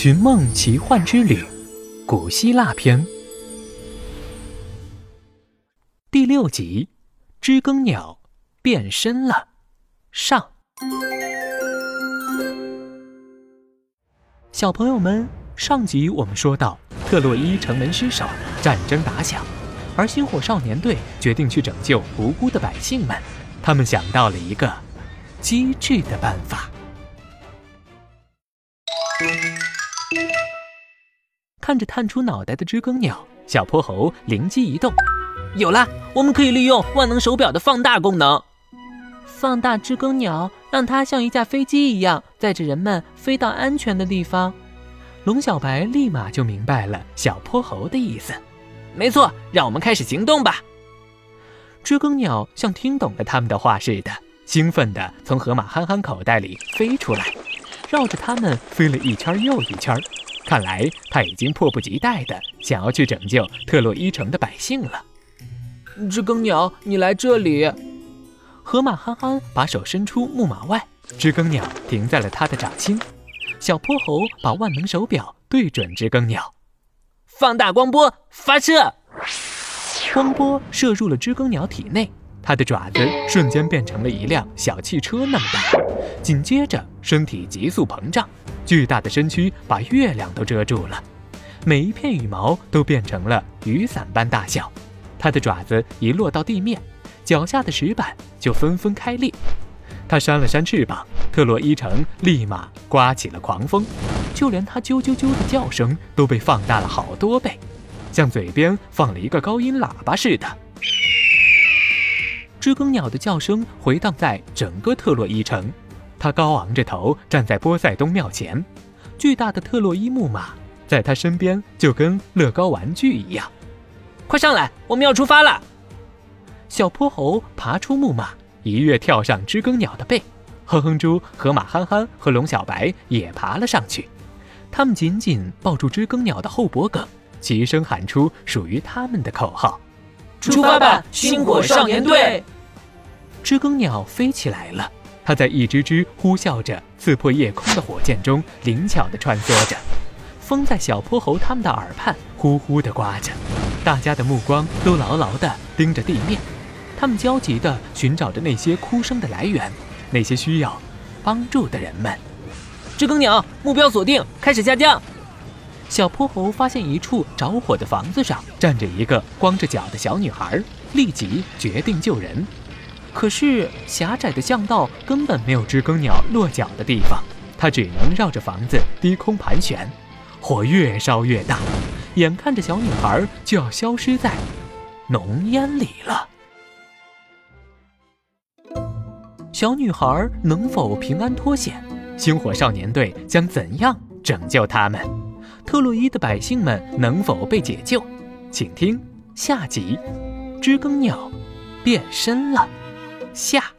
寻梦奇幻之旅，古希腊篇第六集：知更鸟变身了。上，小朋友们，上集我们说到，特洛伊城门失守，战争打响，而星火少年队决定去拯救无辜的百姓们。他们想到了一个机智的办法。看着探出脑袋的知更鸟，小泼猴灵机一动，有了！我们可以利用万能手表的放大功能，放大知更鸟，让它像一架飞机一样，载着人们飞到安全的地方。龙小白立马就明白了小泼猴的意思。没错，让我们开始行动吧！知更鸟像听懂了他们的话似的，兴奋地从河马憨憨口袋里飞出来，绕着他们飞了一圈又一圈。看来他已经迫不及待地想要去拯救特洛伊城的百姓了。知更鸟，你来这里。河马憨憨把手伸出木马外，知更鸟停在了他的掌心。小泼猴把万能手表对准知更鸟，放大光波发射。光波射入了知更鸟体内，它的爪子瞬间变成了一辆小汽车那么大，紧接着身体急速膨胀。巨大的身躯把月亮都遮住了，每一片羽毛都变成了雨伞般大小。它的爪子一落到地面，脚下的石板就纷纷开裂。它扇了扇翅膀，特洛伊城立马刮起了狂风，就连它啾啾啾的叫声都被放大了好多倍，像嘴边放了一个高音喇叭似的。知更鸟的叫声回荡在整个特洛伊城。他高昂着头站在波塞冬庙前，巨大的特洛伊木马在他身边就跟乐高玩具一样。快上来，我们要出发了！小泼猴爬出木马，一跃跳上知更鸟的背。哼哼猪、河马憨憨和龙小白也爬了上去，他们紧紧抱住知更鸟的后脖梗，齐声喊出属于他们的口号：“出发吧，星火少年队！”知更鸟飞起来了。它在一只只呼啸着刺破夜空的火箭中灵巧地穿梭着，风在小泼猴他们的耳畔呼呼地刮着，大家的目光都牢牢地盯着地面，他们焦急地寻找着那些哭声的来源，那些需要帮助的人们。知更鸟，目标锁定，开始下降。小泼猴发现一处着火的房子上站着一个光着脚的小女孩，立即决定救人。可是狭窄的巷道根本没有知更鸟落脚的地方，它只能绕着房子低空盘旋。火越烧越大，眼看着小女孩就要消失在浓烟里了。小女孩能否平安脱险？星火少年队将怎样拯救他们？特洛伊的百姓们能否被解救？请听下集：知更鸟变身了。下。